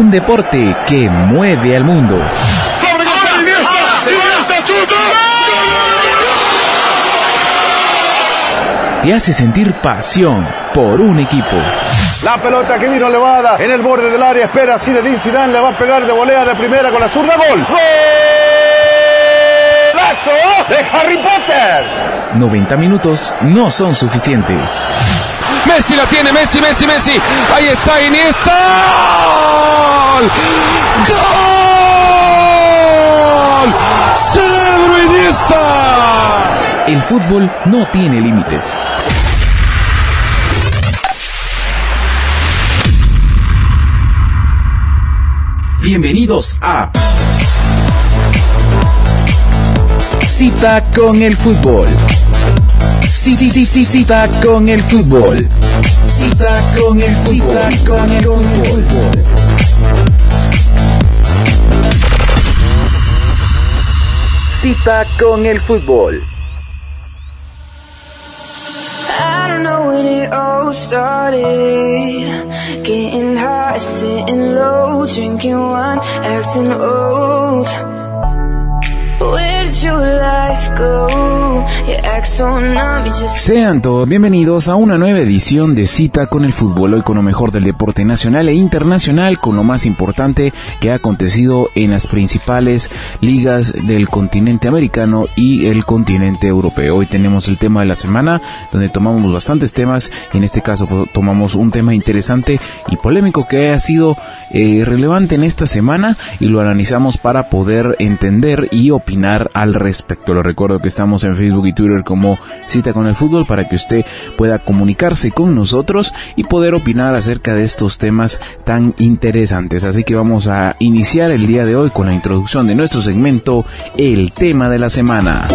Un deporte que mueve al mundo. Te hace sentir pasión por un equipo. La pelota que vino elevada en el borde del área. Espera Zinedine Zidane. Le va a pegar de volea de primera con la zurda. Gol. ¡Golazo de Harry Potter! 90 minutos no son suficientes. Messi la tiene, Messi, Messi, Messi. Ahí está Iniesta. ¡Gol! ¡Cerebro Iniesta! El fútbol no tiene límites. Bienvenidos a Cita con el fútbol. Sí, sí, sí, cita con el fútbol. Cita con el cita con el fútbol. Cita con el fútbol. I don't know when it all started. Getting high, sitting low, drinking wine, acting old. Sean todos bienvenidos a una nueva edición de Cita con el Fútbol, hoy con lo mejor del deporte nacional e internacional, con lo más importante que ha acontecido en las principales ligas del continente americano y el continente europeo. Hoy tenemos el tema de la semana, donde tomamos bastantes temas, en este caso pues, tomamos un tema interesante y polémico que ha sido eh, relevante en esta semana y lo analizamos para poder entender y opinar al respecto. Lo recuerdo que estamos en Facebook y Twitter como Cita con el Fútbol para que usted pueda comunicarse con nosotros y poder opinar acerca de estos temas tan interesantes. Así que vamos a iniciar el día de hoy con la introducción de nuestro segmento El tema de la semana.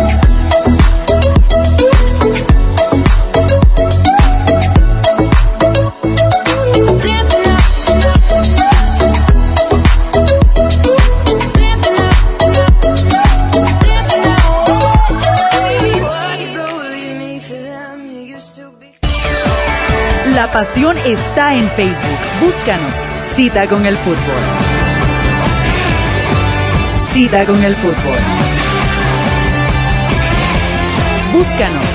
Pasión está en Facebook. Búscanos. Cita con el fútbol. Cita con el fútbol. Búscanos.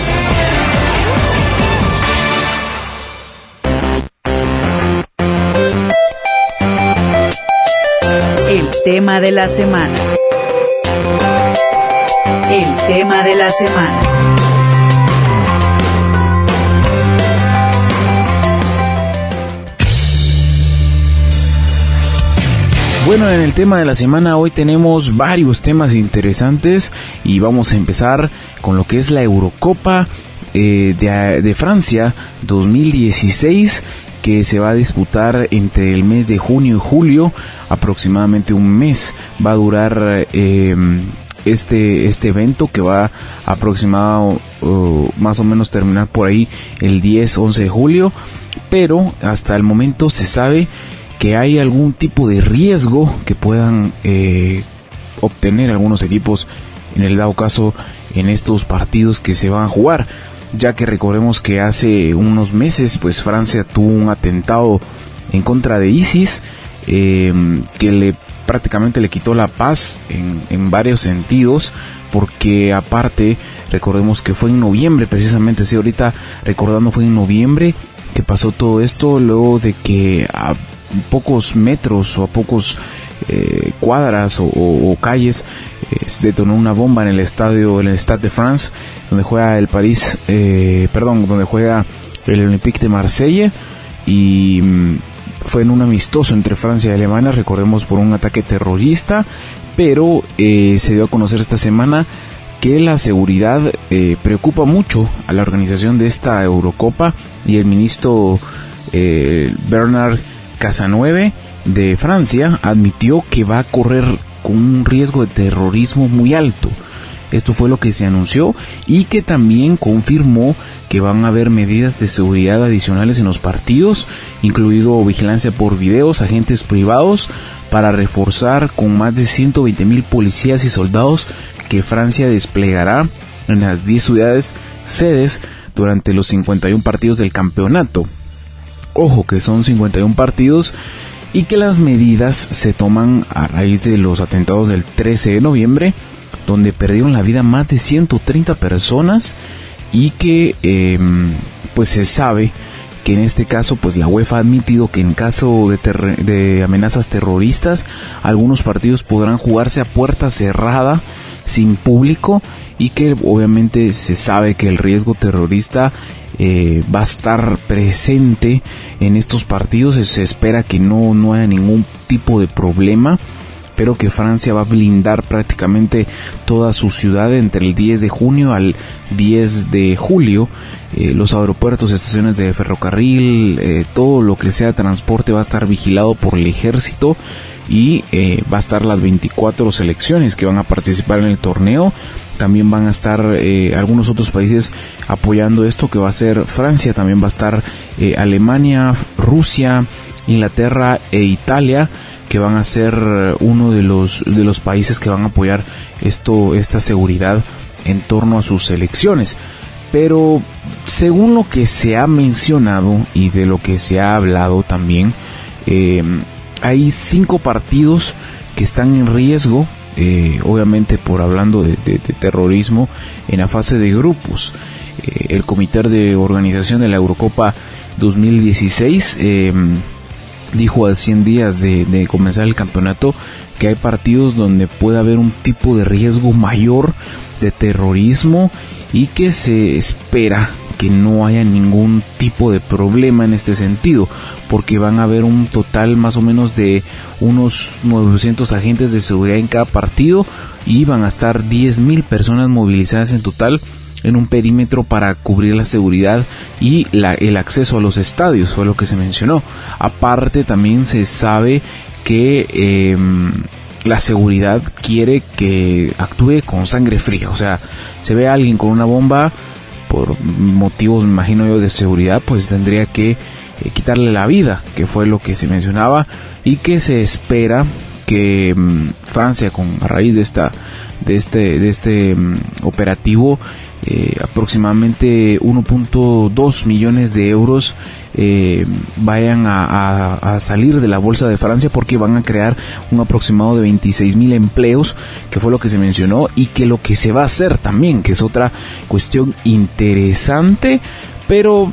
El tema de la semana. El tema de la semana. Bueno, en el tema de la semana hoy tenemos varios temas interesantes y vamos a empezar con lo que es la Eurocopa eh, de, de Francia 2016 que se va a disputar entre el mes de junio y julio, aproximadamente un mes va a durar eh, este, este evento que va aproximado uh, más o menos terminar por ahí el 10-11 de julio, pero hasta el momento se sabe que hay algún tipo de riesgo que puedan eh, obtener algunos equipos en el dado caso en estos partidos que se van a jugar. Ya que recordemos que hace unos meses pues Francia tuvo un atentado en contra de ISIS eh, que le prácticamente le quitó la paz en, en varios sentidos porque aparte recordemos que fue en noviembre precisamente si ahorita recordando fue en noviembre que pasó todo esto luego de que a pocos metros o a pocos eh, cuadras o, o, calles eh, detonó una bomba en el estadio, en el Stade de France, donde juega el París, eh, perdón, donde juega el Olympique de Marsella y mm, fue en un amistoso entre Francia y Alemania, recordemos por un ataque terrorista, pero eh, se dio a conocer esta semana que la seguridad preocupa mucho a la organización de esta Eurocopa y el ministro Bernard Casanueve de Francia admitió que va a correr con un riesgo de terrorismo muy alto. Esto fue lo que se anunció y que también confirmó que van a haber medidas de seguridad adicionales en los partidos, incluido vigilancia por videos, agentes privados, para reforzar con más de 120 mil policías y soldados que Francia desplegará en las 10 ciudades sedes durante los 51 partidos del campeonato. Ojo que son 51 partidos y que las medidas se toman a raíz de los atentados del 13 de noviembre, donde perdieron la vida más de 130 personas y que em, pues se sabe que en este caso pues la UEFA ha admitido que en caso de, de amenazas terroristas algunos partidos podrán jugarse a puerta cerrada sin público y que obviamente se sabe que el riesgo terrorista eh, va a estar presente en estos partidos. Se espera que no, no haya ningún tipo de problema pero que Francia va a blindar prácticamente toda su ciudad entre el 10 de junio al 10 de julio. Eh, los aeropuertos, estaciones de ferrocarril, eh, todo lo que sea transporte va a estar vigilado por el ejército y va a estar las 24 selecciones que van a participar en el torneo también van a estar eh, algunos otros países apoyando esto que va a ser Francia, también va a estar eh, Alemania, Rusia, Inglaterra e Italia que van a ser uno de los de los países que van a apoyar esto esta seguridad en torno a sus elecciones. Pero según lo que se ha mencionado y de lo que se ha hablado también, eh, hay cinco partidos que están en riesgo eh, obviamente por hablando de, terrorismo, en la fase de grupos. Eh, el comité de organización de la Eurocopa 2016 em, dijo a 100 días de, comenzar el campeonato que hay partidos donde puede haber un tipo de riesgo mayor de terrorismo y que se espera que no haya ningún tipo de problema en este sentido, porque van a haber un total más o menos de unos 900 agentes de seguridad en cada partido y van a estar 10.000 personas movilizadas en total en un perímetro para cubrir la seguridad y la, el acceso a los estadios, fue lo que se mencionó. Aparte también se sabe que em, la seguridad quiere que actúe con sangre fría, o sea, se ve a alguien con una bomba, por motivos, me imagino yo, de seguridad, pues tendría que eh, quitarle la vida, que fue lo que se mencionaba, y que se espera que mm, Francia, con a raíz de esta, de este, de este mm, operativo, eh, aproximadamente 1.2 millones de euros eh, vayan a, salir de la bolsa de Francia porque van a crear un aproximado de 26 mil empleos, que fue lo que se mencionó, y que lo que se va a hacer también, que es otra cuestión interesante, pero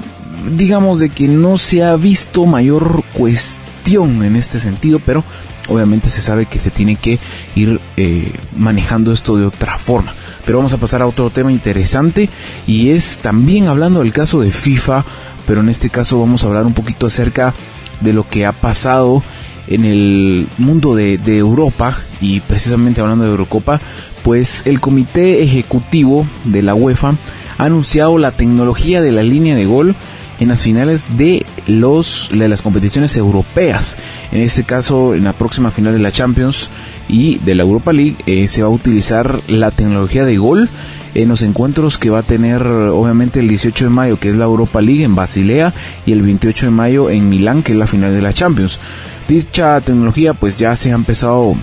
digamos de que no se ha visto mayor cuestión en este sentido, pero obviamente se sabe que se tiene que ir eh, manejando esto de otra forma. Pero vamos a pasar a otro tema interesante y es también hablando del caso de FIFA pero en este caso vamos a hablar un poquito acerca de lo que ha pasado en el mundo de, Europa y precisamente hablando de Eurocopa, pues el comité ejecutivo de la UEFA ha anunciado la tecnología de la línea de gol en las finales de los de las competiciones europeas. En este caso, en la próxima final de la Champions y de la Europa League eh, se va a utilizar la tecnología de gol en los encuentros que va a tener obviamente el 18 de mayo, que es la Europa League en Basilea, y el 28 de mayo en Milán, que es la final de la Champions. Dicha tecnología pues ya se ha empezado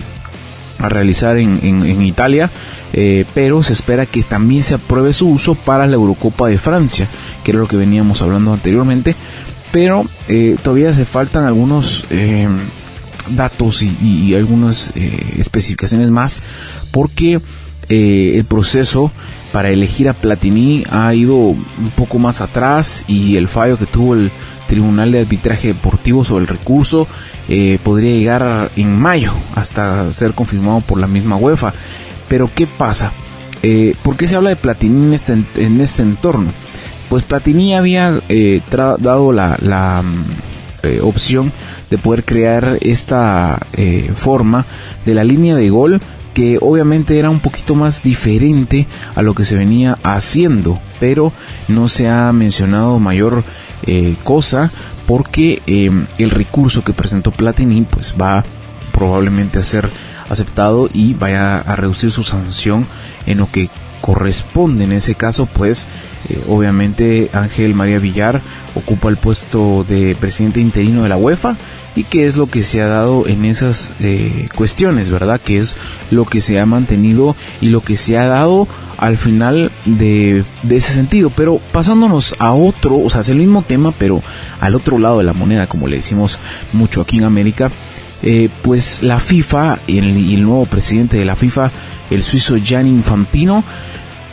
a realizar en, Italia, eh, pero se espera que también se apruebe su uso para la Eurocopa de Francia, que era lo que veníamos hablando anteriormente, pero eh, todavía se faltan algunos eh, datos y, y algunas especificaciones más, porque el proceso para elegir a Platini ha ido un poco más atrás y el fallo que tuvo el Tribunal de Arbitraje Deportivo sobre el recurso eh, podría llegar en mayo hasta ser confirmado por la misma UEFA. Pero ¿qué pasa? Eh, ¿Por qué se habla de Platini en este, este entorno? Pues Platini había eh, dado la, la mm, opción de poder crear esta forma de la línea de gol que obviamente era un poquito más diferente a lo que se venía haciendo, pero no se ha mencionado mayor eh, cosa porque eh, el recurso que presentó Platini pues va probablemente a ser aceptado y vaya a reducir su sanción en lo que corresponde en ese caso, pues eh, obviamente Ángel María Villar ocupa el puesto de presidente interino de la UEFA y qué es lo que se ha dado en esas eh, cuestiones, ¿verdad? Que es lo que se ha mantenido y lo que se ha dado al final de, ese sentido. Pero pasándonos a otro, o sea, es el mismo tema, pero al otro lado de la moneda, como le decimos mucho aquí en América, eh, pues la FIFA y el, nuevo presidente de la FIFA, el suizo Gianni Infantino,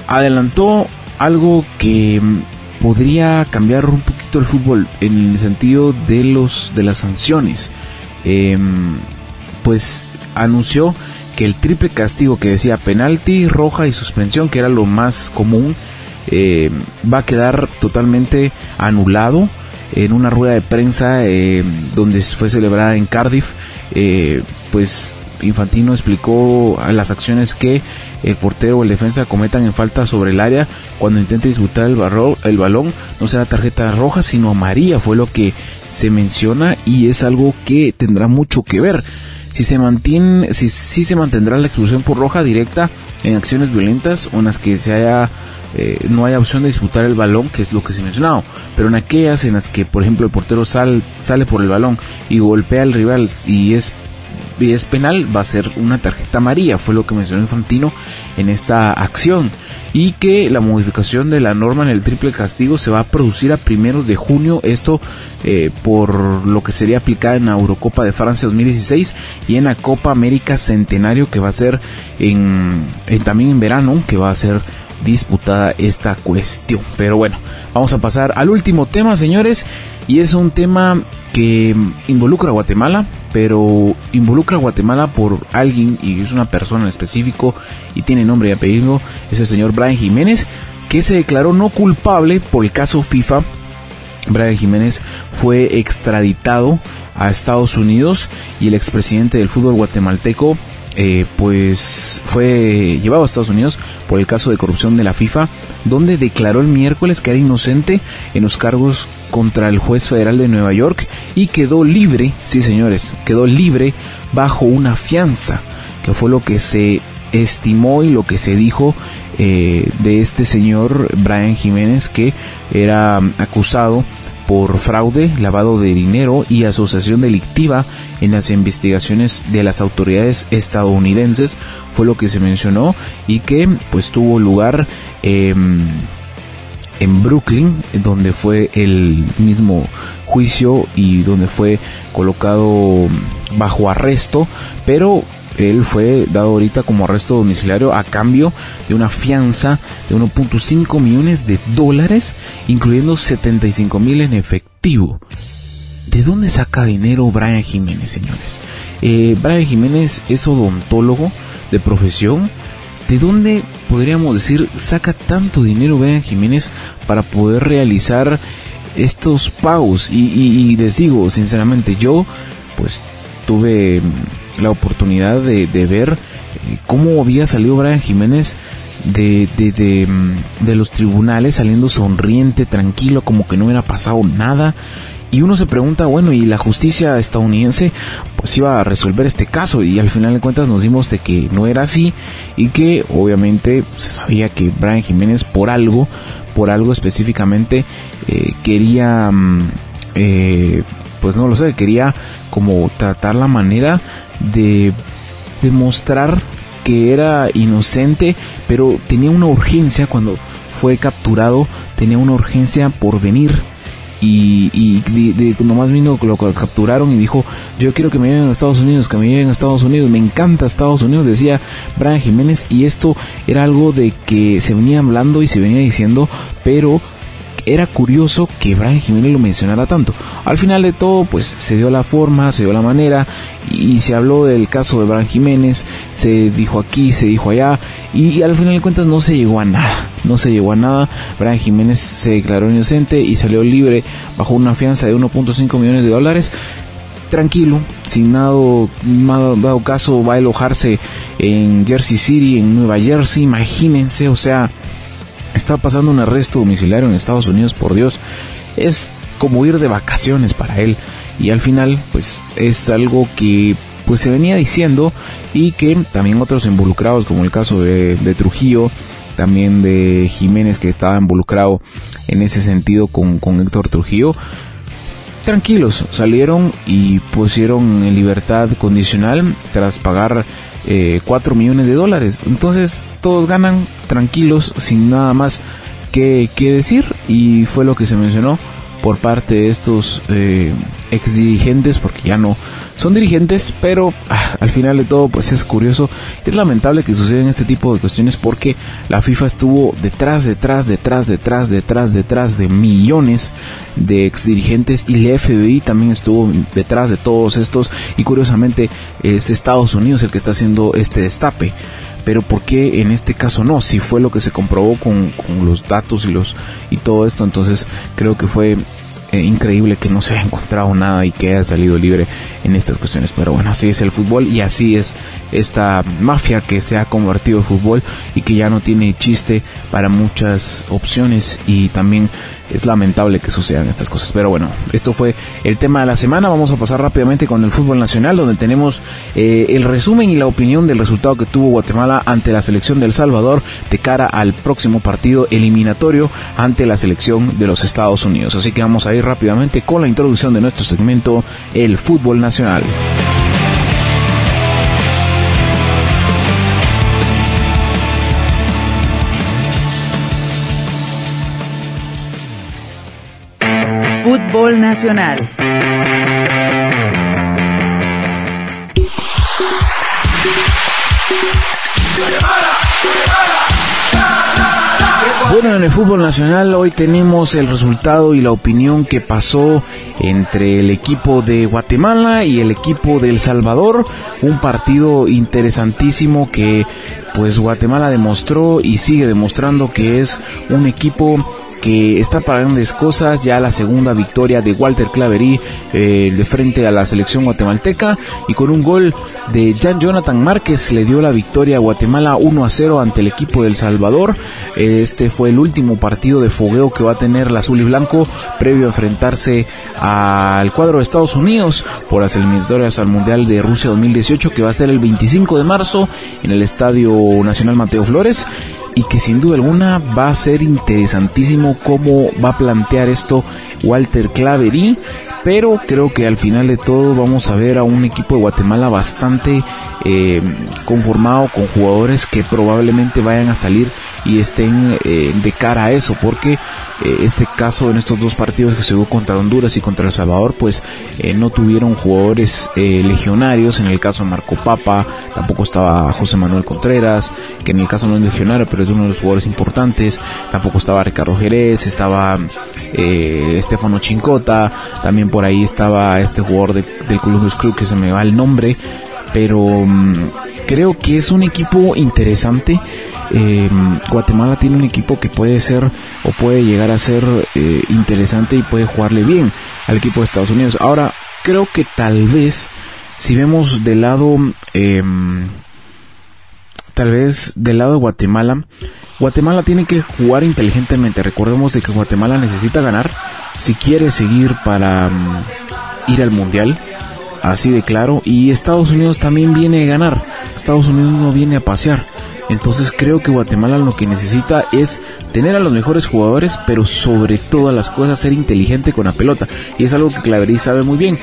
adelantó algo que mm, podría cambiar un poquito el fútbol en el sentido de los de las sanciones. Em, pues anunció que el triple castigo que decía penalti, roja y suspensión, que era lo más común, em, va a quedar totalmente anulado en una rueda de prensa em, donde fue celebrada en Cardiff. Eh, pues Infantino explicó las acciones que el portero o el defensa cometan en falta sobre el área cuando intente disputar el, el balón, no será tarjeta roja sino amarilla, fue lo que se menciona y es algo que tendrá mucho que ver. Si se mantiene, si, si se mantendrá la expulsión por roja directa en acciones violentas o en las que se haya eh, no haya opción de disputar el balón, que es lo que se mencionado. Pero en aquellas en las que, por ejemplo, el portero sal, sale por el balón y golpea al rival y es es penal, va a ser una tarjeta amarilla, fue lo que mencionó Infantino en esta acción. Y que la modificación de la norma en el triple castigo se va a producir a primeros de junio, esto eh, por lo que sería aplicada en la Eurocopa de Francia 2016 y en la Copa América Centenario que va a ser en, también en verano, que va a ser disputada esta cuestión. Pero bueno, vamos a pasar al último tema, señores, y es un tema que involucra a Guatemala, pero involucra a Guatemala por alguien y es una persona en específico y tiene nombre y apellido, es el señor Brian Jiménez, que se declaró no culpable por el caso FIFA. Brian Jiménez fue extraditado a Estados Unidos y el expresidente del fútbol guatemalteco eh, pues fue llevado a Estados Unidos por el caso de corrupción de la FIFA, donde declaró el miércoles que era inocente en los cargos contra el juez federal de Nueva York y quedó libre, sí señores, quedó libre bajo una fianza, que fue lo que se estimó y lo que se dijo eh, de este señor Brian Jiménez que era acusado por fraude, lavado de dinero y asociación delictiva en las investigaciones de las autoridades estadounidenses fue lo que se mencionó y que pues tuvo lugar em, en Brooklyn donde fue el mismo juicio y donde fue colocado bajo arresto pero él fue dado ahorita como arresto domiciliario a cambio de una fianza de 1.5 millones de dólares, incluyendo 75 mil en efectivo. ¿De dónde saca dinero Brian Jiménez, señores? Eh, Brian Jiménez es odontólogo de profesión. ¿De dónde podríamos decir saca tanto dinero Brian Jiménez para poder realizar estos pagos? Y, y les digo, sinceramente, yo pues tuve la oportunidad de, ver eh, cómo había salido Brian Jiménez de, de, mm, de, los tribunales saliendo sonriente, tranquilo, como que no hubiera pasado nada. Y uno se pregunta, bueno, ¿y la justicia estadounidense pues iba a resolver este caso? Y al final de cuentas nos dimos de que no era así y que obviamente se sabía que Brian Jiménez por algo, por algo específicamente, eh, quería, mm, eh, pues no lo sé, quería como tratar la manera de demostrar que era inocente, pero tenía una urgencia cuando fue capturado, tenía una urgencia por venir. Y, y de, nomás vino lo capturaron y dijo yo quiero que me lleven a Estados Unidos que me lleven a Estados Unidos me encanta Estados Unidos decía Brian Jiménez y esto era algo de que se venía hablando y se venía diciendo pero era curioso que Brian Jiménez lo mencionara tanto. Al final de todo, pues se dio la forma, se dio la manera y se habló del caso de Brian Jiménez, se dijo aquí, se dijo allá y, al final de cuentas no se llegó a nada, no se llegó a nada. Brian Jiménez se declaró inocente y salió libre bajo una fianza de 1.5 millones de dólares. Tranquilo, sin nada, nada, dado caso va a alojarse en Jersey City, en Nueva Jersey, imagínense, o sea, está pasando un arresto domiciliario en Estados Unidos, por Dios, es como ir de vacaciones para él y al final pues es algo que pues se venía diciendo y que también otros involucrados como el caso de, Trujillo también de Jiménez que estaba involucrado en ese sentido con, con Héctor Trujillo. Tranquilos, salieron y pusieron en libertad condicional tras pagar eh, 4 millones de dólares. Entonces todos ganan tranquilos sin nada más que, que decir y fue lo que se mencionó por parte de estos eh, ex dirigentes porque ya no son dirigentes pero ah, al final de todo pues es curioso. Es lamentable que sucedan este tipo de cuestiones porque la FIFA estuvo detrás detrás detrás detrás detrás detrás de millones de ex dirigentes y la FBI también estuvo detrás de todos estos. Y curiosamente es Estados Unidos el que está haciendo este destape pero ¿por qué en este caso no? Si fue lo que se comprobó con, los datos y los y todo esto, entonces creo que fue eh, increíble que no se haya encontrado nada y que haya salido libre en estas cuestiones. Pero bueno, así es el fútbol y así es esta mafia que se ha convertido el fútbol y que ya no tiene chiste para muchas opciones y también es lamentable que sucedan estas cosas. Pero bueno, esto fue el tema de la semana. Vamos a pasar rápidamente con el fútbol nacional, donde tenemos eh, el resumen y la opinión del resultado que tuvo Guatemala ante la selección del Salvador de cara al próximo partido eliminatorio ante la selección de los Estados Unidos. Así que vamos a ir rápidamente con la introducción de nuestro segmento, el fútbol nacional. Fútbol Nacional. Bueno, en el fútbol nacional hoy tenemos el resultado y la opinión que pasó entre el equipo de Guatemala y el equipo de El Salvador. Un partido interesantísimo que pues Guatemala demostró y sigue demostrando que es un equipo que está para grandes cosas, ya la segunda victoria de Walter Claverí eh, de frente a la selección guatemalteca y con un gol de Jan Jonathan Márquez le dio la victoria a Guatemala 1 a 0 ante el equipo del Salvador. Este fue el último partido de fogueo que va a tener la azul y blanco previo a enfrentarse al cuadro de Estados Unidos por las eliminatorias al Mundial de Rusia 2018 que va a ser el 25 de marzo en el Estadio Nacional Mateo Flores y que sin duda alguna va a ser interesantísimo cómo va a plantear esto Walter Claverí, pero creo que al final de todo vamos a ver a un equipo de Guatemala bastante eh, conformado con jugadores que probablemente vayan a salir y estén eh, de cara a eso, porque eh, este caso en estos dos partidos que se hubo contra Honduras y contra El Salvador, pues eh, no tuvieron jugadores eh, legionarios, en el caso de Marco Papa, tampoco estaba José Manuel Contreras, que en el caso no es legionario, pero es uno de los jugadores importantes, tampoco estaba Ricardo Jerez, estaba eh, Estefano Chincota, también por ahahí estaba este jugador de- del Columbus Crew que se me va el nombre, pero mm, creo que es un equipo interesante. Eh, Guatemala tiene un equipo que puede ser o puede llegar a ser eh, interesante y puede jugarle bien al equipo de Estados Unidos. Ahora, creo que tal vez, si vemos del lado, eh, tal vez del lado de Guatemala, Guatemala tiene que jugar inteligentemente. Recordemos de que Guatemala necesita ganar si quiere seguir para mm, ir al mundial así de claro. Y Estados Unidos también viene a ganar. Estados Unidos no viene a pasear. Entonces creo que Guatemala lo que necesita es tener a los mejores jugadores, pero sobre todas las cosas ser inteligente con la pelota. Y es algo que Claverí sabe muy bien.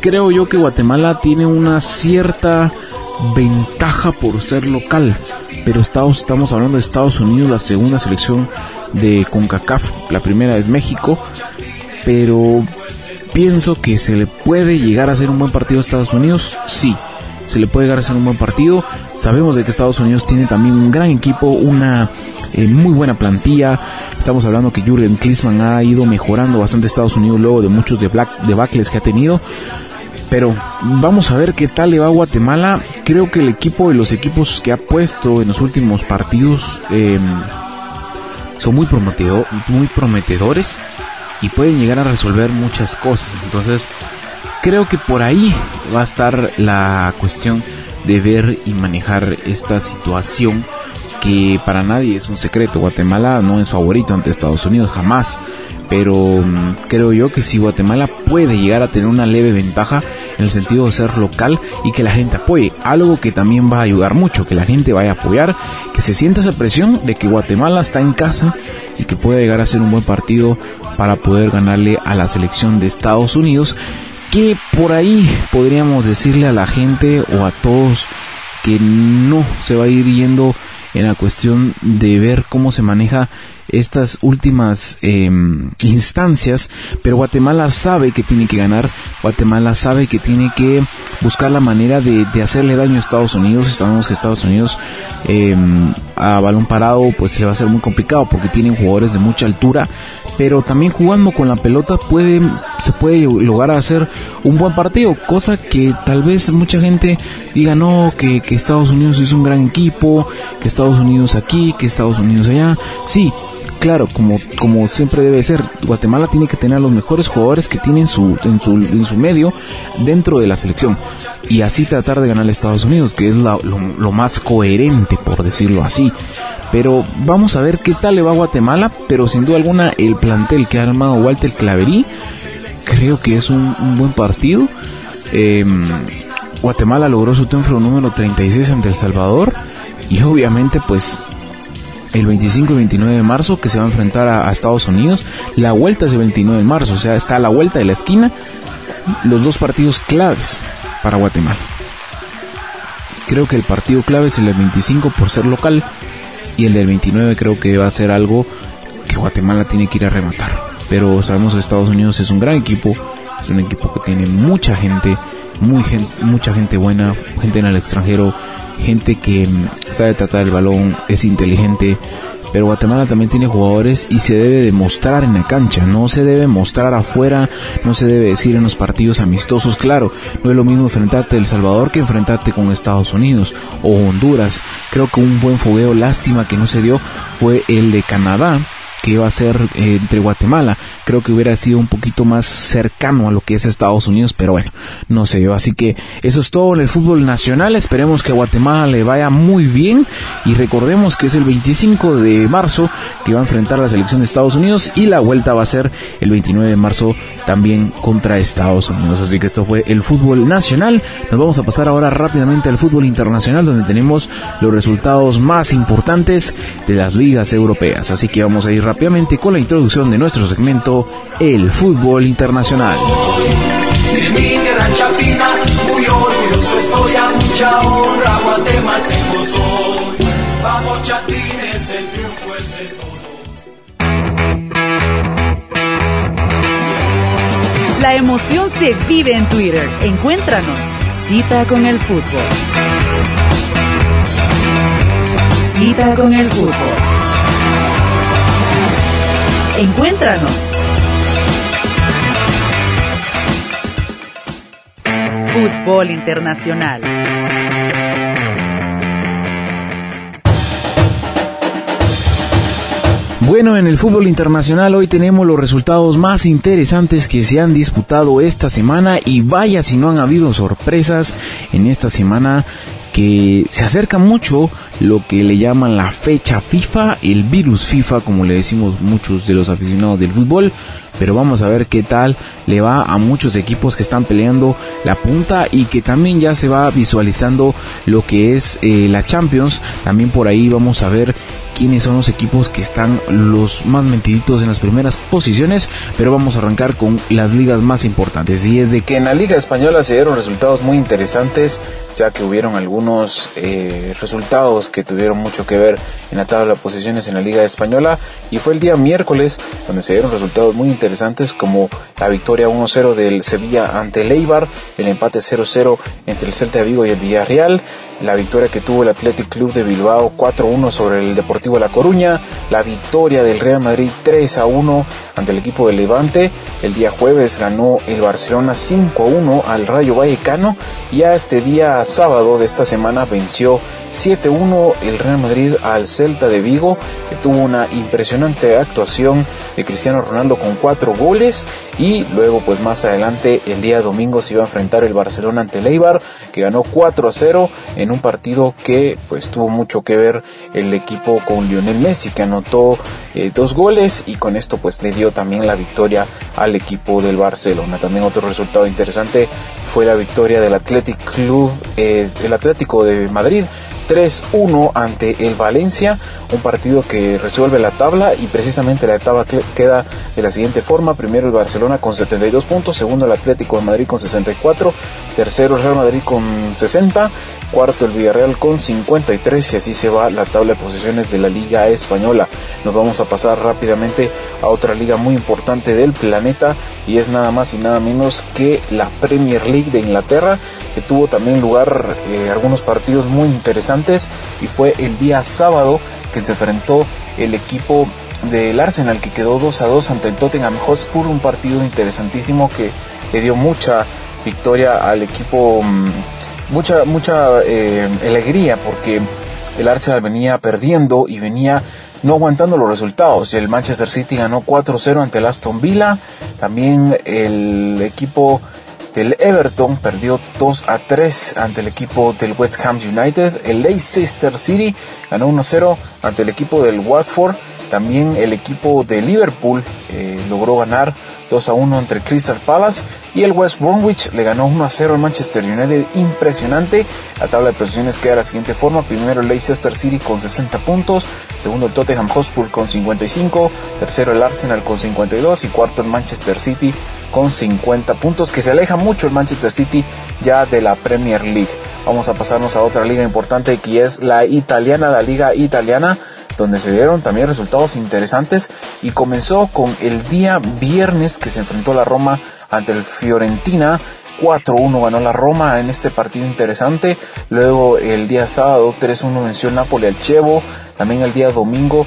Creo yo que Guatemala tiene una cierta ventaja por ser local. Pero estamos, estamos hablando de Estados Unidos, la segunda selección de CONCACAF. La primera es México. Pero pienso que se le puede llegar a hacer un buen partido a Estados Unidos, sí. Se le puede llegar a hacer un buen partido. Sabemos de que Estados Unidos tiene también un gran equipo, una eh, muy buena plantilla. Estamos hablando que Jurgen Klinsmann ha ido mejorando bastante Estados Unidos luego de muchos debacles que ha tenido. Pero vamos a ver qué tal le va a Guatemala. Creo que el equipo y los equipos que ha puesto en los últimos partidos eh, son muy, prometedo- muy prometedores y pueden llegar a resolver muchas cosas. Entonces, creo que por ahí va a estar la cuestión de ver y manejar esta situación que para nadie es un secreto. Guatemala no es favorito ante Estados Unidos, jamás. Pero mm, creo yo que si Guatemala puede llegar a tener una leve ventaja en el sentido de ser local y que la gente apoye, algo que también va a ayudar mucho, que la gente vaya a apoyar, que se sienta esa presión de que Guatemala está en casa y que pueda llegar a ser un buen partido para poder ganarle a la selección de Estados Unidos, que por ahí podríamos decirle a la gente o a todos que no se va a ir yendo en la cuestión de ver cómo se maneja estas últimas em, instancias, pero Guatemala sabe que tiene que ganar, Guatemala sabe que tiene que buscar la manera de, hacerle daño a Estados Unidos, sabemos que Estados Unidos em, a balón parado pues le va a ser muy complicado porque tienen jugadores de mucha altura, pero también jugando con la pelota puede, se puede lograr hacer un buen partido, cosa que tal vez mucha gente diga no, que, que Estados Unidos es un gran equipo, que Estados Unidos aquí, que Estados Unidos allá, sí, claro, como, como siempre debe ser, Guatemala tiene que tener los mejores jugadores que tiene en su, en su, en su medio dentro de la selección. Y así tratar de ganar a Estados Unidos, que es lo, lo, más coherente, por decirlo así. Pero vamos a ver qué tal le va a Guatemala, pero sin duda alguna el plantel que ha armado Walter Claverí, creo que es un, buen partido. Em, Guatemala logró su triunfo número 36 ante El Salvador y obviamente pues el 25 y 29 de marzo que se va a enfrentar a, Estados Unidos. La vuelta es el 29 de marzo, o sea, está a la vuelta de la esquina. Los dos partidos claves para Guatemala. Creo que el partido clave es el del 25 por ser local y el del 29 creo que va a ser algo que Guatemala tiene que ir a rematar. Pero sabemos que Estados Unidos es un gran equipo, es un equipo que tiene mucha gente, muy mucha gente buena, gente en el extranjero gente que mm, sabe tratar el balón, es inteligente, pero Guatemala también tiene jugadores y se debe demostrar en la cancha, no se debe mostrar afuera, no se debe decir en los partidos amistosos, claro, no es lo mismo enfrentarte a El Salvador que enfrentarte con Estados Unidos o Honduras. Creo que un buen fogueo, lástima que no se dio, fue el de Canadá, que iba a ser eh, entre Guatemala. Creo que hubiera sido un poquito más cercano a lo que es Estados Unidos, pero bueno, no sé yo. Así que eso es todo en el fútbol nacional. Esperemos que a Guatemala le vaya muy bien y recordemos que es el 25 de marzo que va a enfrentar la selección de Estados Unidos y la vuelta va a ser el 29 de marzo también contra Estados Unidos. Así que esto fue el fútbol nacional. Nos vamos a pasar ahora rápidamente al fútbol internacional donde tenemos los resultados más importantes de las ligas europeas. Así que vamos a ir rápidamente rápidamente con la introducción de nuestro segmento El Fútbol Internacional. De mi tierra chapina, muy orgulloso estoy a mucha honra, guatemalteco soy. Vamos chatines, el triunfo es de todos. La emoción se vive en Twitter. Encuéntranos. Cita con el fútbol. Cita con el fútbol. Encuéntranos. Fútbol Internacional. Bueno, en el fútbol internacional hoy tenemos los resultados más interesantes que se han disputado esta semana y vaya si no han habido sorpresas en esta semana que se acerca mucho lo que le llaman la fecha FIFA, el virus FIFA, como le decimos muchos de los aficionados del fútbol. Pero vamos a ver qué tal le va a muchos equipos que están peleando la punta y que también ya se va visualizando lo que es eh, la Champions. También por ahí vamos a ver quiénes son los equipos que están los más mentiditos en las primeras posiciones, pero vamos a arrancar con las ligas más importantes. Y es de que en la Liga Española se dieron resultados muy interesantes, ya que hubieron algunos eh, resultados que tuvieron mucho que ver en la tabla de posiciones en la Liga Española. Y fue el día miércoles donde se dieron resultados muy interesantes, como la victoria 1-0 del Sevilla ante el Eibar, el empate 0-0 entre el Celta de Vigo y el Villarreal la victoria que tuvo el Athletic Club de Bilbao 4-1 sobre el Deportivo La Coruña, la victoria del Real Madrid 3-1 ante el equipo de Levante, el día jueves ganó el Barcelona 5-1 al Rayo Vallecano. Y a este día sábado de esta semana venció 7-1 el Real Madrid al Celta de Vigo, que tuvo una impresionante actuación de Cristiano Ronaldo con cuatro goles y luego pues más adelante el día domingo se iba a enfrentar el Barcelona ante el que ganó 4 0 en un partido que pues tuvo mucho que ver el equipo con Lionel Messi, que anotó eh, dos goles y con esto pues le dio también la victoria al equipo del Barcelona. También otro resultado interesante fue la victoria del Athletic Club, eh, el Atlético de Madrid 3-1 ante el Valencia, un partido que resuelve la tabla y precisamente la tabla queda de la siguiente forma, primero el Barcelona con 72 puntos, segundo el Atlético de Madrid con 64, tercero el Real Madrid con 60, cuarto el Villarreal con 53 y así se va la tabla de posiciones de la Liga Española. Nos vamos a pasar rápidamente a otra liga muy importante del planeta y es nada más y nada menos que la Premier League de Inglaterra que tuvo también lugar eh, algunos partidos muy interesantes y fue el día sábado que se enfrentó el equipo del Arsenal que quedó 2 a 2 ante el Tottenham Hotspur, un partido interesantísimo que le dio mucha victoria al equipo, mm, mucha, mucha eh, alegría porque el Arsenal venía perdiendo y venía no aguantando los resultados. El Manchester City ganó 4-0 ante el Aston Villa. También el equipo el Everton perdió 2 a 3 ante el equipo del West Ham United. El Leicester City ganó 1-0 ante el equipo del Watford. También el equipo de Liverpool eh, logró ganar 2 a 1 entre Crystal Palace y el West Bromwich le ganó 1 a 0 al Manchester United. Impresionante. La tabla de posiciones queda de la siguiente forma. Primero el Leicester City con 60 puntos. Segundo el Tottenham Hotspur con 55. Tercero el Arsenal con 52. Y cuarto el Manchester City con 50 puntos. Que se aleja mucho el Manchester City ya de la Premier League. Vamos a pasarnos a otra liga importante que es la italiana, la liga italiana donde se dieron también resultados interesantes y comenzó con el día viernes que se enfrentó la Roma ante el Fiorentina 4-1 ganó la Roma en este partido interesante. Luego el día sábado 3-1 venció el Napoli al Chevo. También el día domingo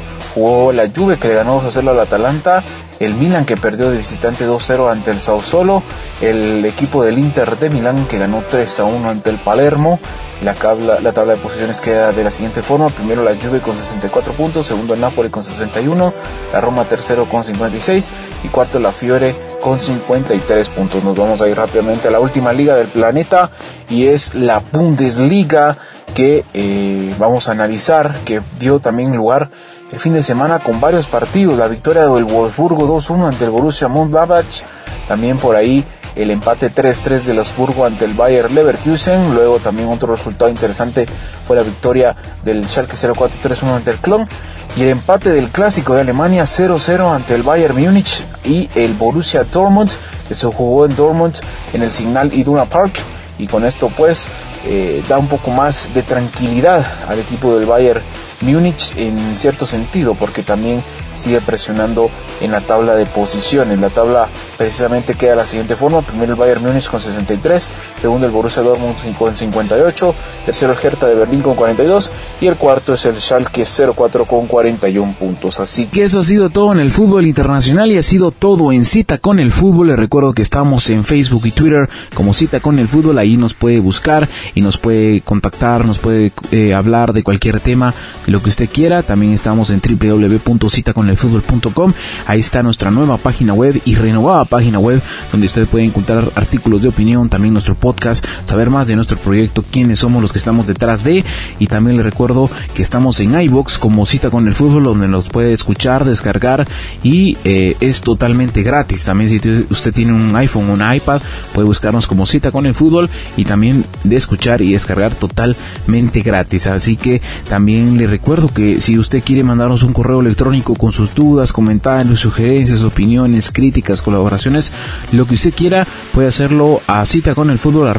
la Juve que le ganó 2-0 al Atalanta. El Milan que perdió de visitante 2-0 ante el Sao Solo. El equipo del Inter de Milán que ganó 3-1 ante el Palermo. La tabla, la tabla de posiciones queda de la siguiente forma. Primero la Juve con 64 puntos, segundo el Napoli con 61, la Roma tercero con 56 y cuarto la Fiore con 53 puntos. Nos vamos a ir rápidamente a la última liga del planeta y es la Bundesliga que eh, vamos a analizar, que dio también lugar el fin de semana con varios partidos. La victoria del Wolfsburgo 2-1 ante el Borussia Mönchengladbach. También por ahí el empate 3-3 del Osburgo ante el Bayer Leverkusen. Luego también otro resultado interesante fue la victoria del Schalke 04-3-1 ante el Clon. Y el empate del clásico de Alemania 0-0 ante el Bayern Múnich y el Borussia Dortmund, que se jugó en Dortmund en el Signal Iduna Park. Y con esto pues eh, da un poco más de tranquilidad al equipo del Bayern Múnich en cierto sentido, porque también sigue presionando en la tabla de posiciones. La tabla precisamente queda la siguiente forma. Primero el Bayern Múnich con 63, segundo el Borussia Dortmund con 58, tercero el Hertha de Berlín con 42 y el cuarto es el Schalke 04 con 41 puntos. Así que eso ha sido todo en el fútbol internacional y ha sido todo en Cita con el Fútbol. Les recuerdo que estamos en Facebook y Twitter como Cita con el Fútbol. Ahí nos puede buscar y nos puede contactar, nos puede eh, hablar de cualquier tema, de lo que usted quiera. También estamos en www.citaconelfutbol elfútbol.com. Ahí está nuestra nueva página web y renovada página web donde usted puede encontrar artículos de opinión, también nuestro podcast, saber más de nuestro proyecto, quiénes somos los que estamos detrás de. Y también le recuerdo que estamos en iBox como Cita con el Fútbol, donde nos puede escuchar, descargar y eh, es totalmente gratis. También si usted tiene un iPhone o un iPad, puede buscarnos como Cita con el Fútbol y también de escuchar y descargar totalmente gratis. Así que también le recuerdo que si usted quiere mandarnos un correo electrónico con sus dudas, comentarios, sugerencias, opiniones, críticas, colaboraciones, lo que usted quiera, puede hacerlo a cita con el fútbol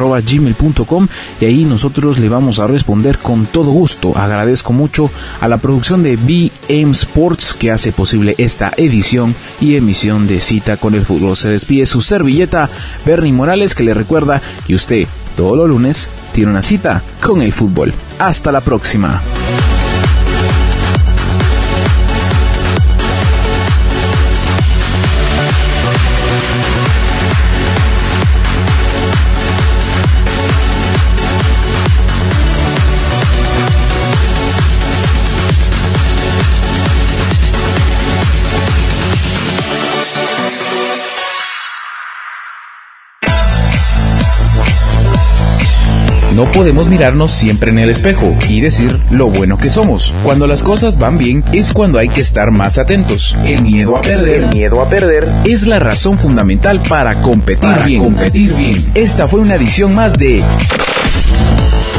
y ahí nosotros le vamos a responder con todo gusto. Agradezco mucho a la producción de BM Sports que hace posible esta edición y emisión de cita con el fútbol. Se despide su servilleta Bernie Morales que le recuerda que usted todos los lunes tiene una cita con el fútbol. Hasta la próxima. No podemos mirarnos siempre en el espejo y decir lo bueno que somos. Cuando las cosas van bien es cuando hay que estar más atentos. El miedo a perder, miedo a perder es la razón fundamental para competir bien. Competir bien. Esta fue una edición más de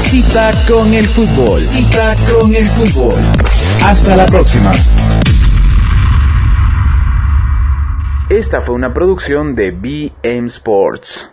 Cita con el fútbol. Cita con el fútbol. Hasta la próxima. Esta fue una producción de BM Sports.